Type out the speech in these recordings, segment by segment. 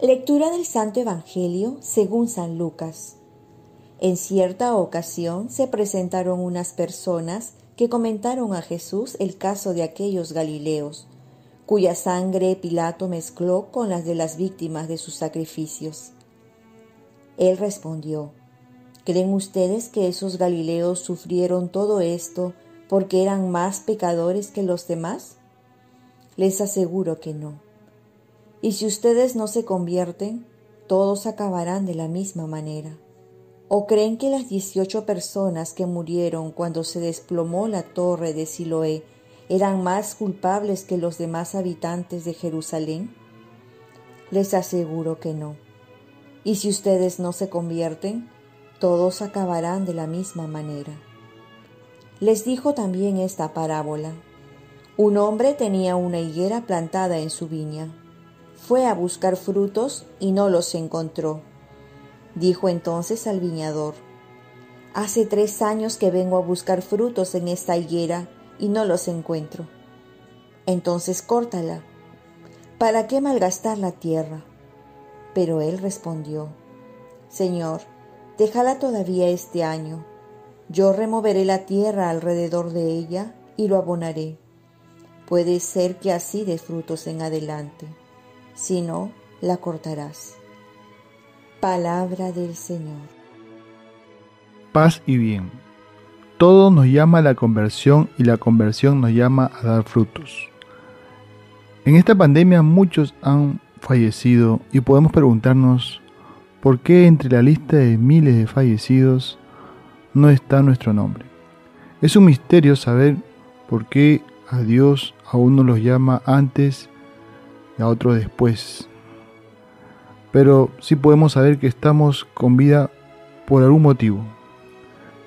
Lectura del Santo Evangelio según San Lucas. En cierta ocasión se presentaron unas personas que comentaron a Jesús el caso de aquellos Galileos, cuya sangre Pilato mezcló con las de las víctimas de sus sacrificios. Él respondió, ¿creen ustedes que esos Galileos sufrieron todo esto porque eran más pecadores que los demás? Les aseguro que no y si ustedes no se convierten, todos acabarán de la misma manera. ¿O creen que las dieciocho personas que murieron cuando se desplomó la torre de Siloé eran más culpables que los demás habitantes de Jerusalén? Les aseguro que no. Y si ustedes no se convierten, todos acabarán de la misma manera. Les dijo también esta parábola. Un hombre tenía una higuera plantada en su viña fue a buscar frutos y no los encontró. Dijo entonces al viñador, Hace tres años que vengo a buscar frutos en esta higuera y no los encuentro. Entonces córtala. ¿Para qué malgastar la tierra? Pero él respondió, Señor, déjala todavía este año. Yo removeré la tierra alrededor de ella y lo abonaré. Puede ser que así dé frutos en adelante si no, la cortarás. Palabra del Señor. Paz y bien. Todo nos llama a la conversión y la conversión nos llama a dar frutos. En esta pandemia muchos han fallecido y podemos preguntarnos por qué entre la lista de miles de fallecidos no está nuestro nombre. Es un misterio saber por qué a Dios a uno los llama antes a otro después. Pero sí podemos saber que estamos con vida por algún motivo.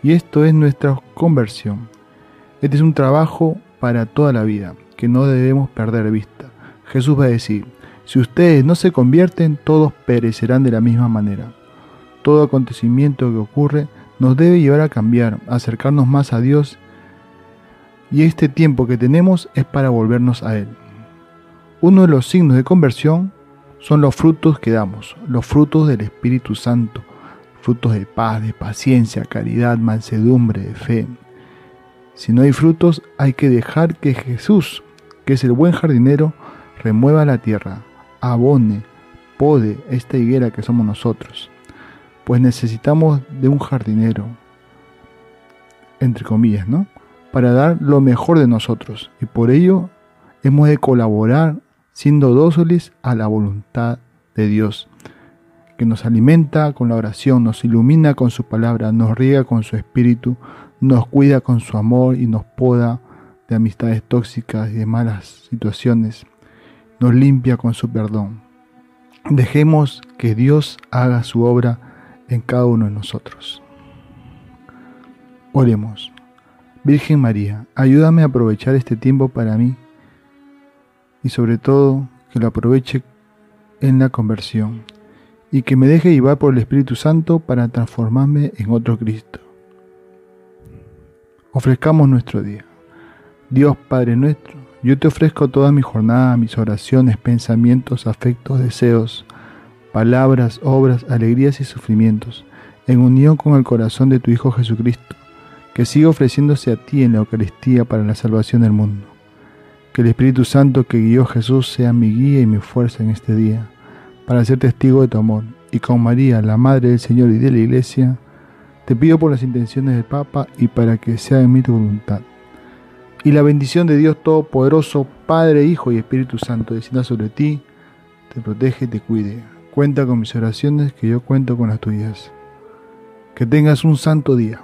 Y esto es nuestra conversión. Este es un trabajo para toda la vida, que no debemos perder vista. Jesús va a decir, si ustedes no se convierten, todos perecerán de la misma manera. Todo acontecimiento que ocurre nos debe llevar a cambiar, a acercarnos más a Dios, y este tiempo que tenemos es para volvernos a Él. Uno de los signos de conversión son los frutos que damos, los frutos del Espíritu Santo, frutos de paz, de paciencia, caridad, mansedumbre, de fe. Si no hay frutos, hay que dejar que Jesús, que es el buen jardinero, remueva la tierra, abone, pode esta higuera que somos nosotros. Pues necesitamos de un jardinero, entre comillas, ¿no? Para dar lo mejor de nosotros. Y por ello hemos de colaborar siendo dóciles a la voluntad de Dios, que nos alimenta con la oración, nos ilumina con su palabra, nos riega con su espíritu, nos cuida con su amor y nos poda de amistades tóxicas y de malas situaciones, nos limpia con su perdón. Dejemos que Dios haga su obra en cada uno de nosotros. Oremos. Virgen María, ayúdame a aprovechar este tiempo para mí y sobre todo que lo aproveche en la conversión y que me deje llevar por el Espíritu Santo para transformarme en otro Cristo. Ofrezcamos nuestro día. Dios Padre nuestro, yo te ofrezco toda mi jornada, mis oraciones, pensamientos, afectos, deseos, palabras, obras, alegrías y sufrimientos, en unión con el corazón de tu Hijo Jesucristo, que siga ofreciéndose a ti en la Eucaristía para la salvación del mundo. Que el Espíritu Santo que guió Jesús sea mi guía y mi fuerza en este día, para ser testigo de tu amor. Y con María, la Madre del Señor y de la Iglesia, te pido por las intenciones del Papa y para que sea en mí tu voluntad. Y la bendición de Dios Todopoderoso, Padre, Hijo y Espíritu Santo, descienda sobre ti, te protege y te cuide. Cuenta con mis oraciones, que yo cuento con las tuyas. Que tengas un santo día.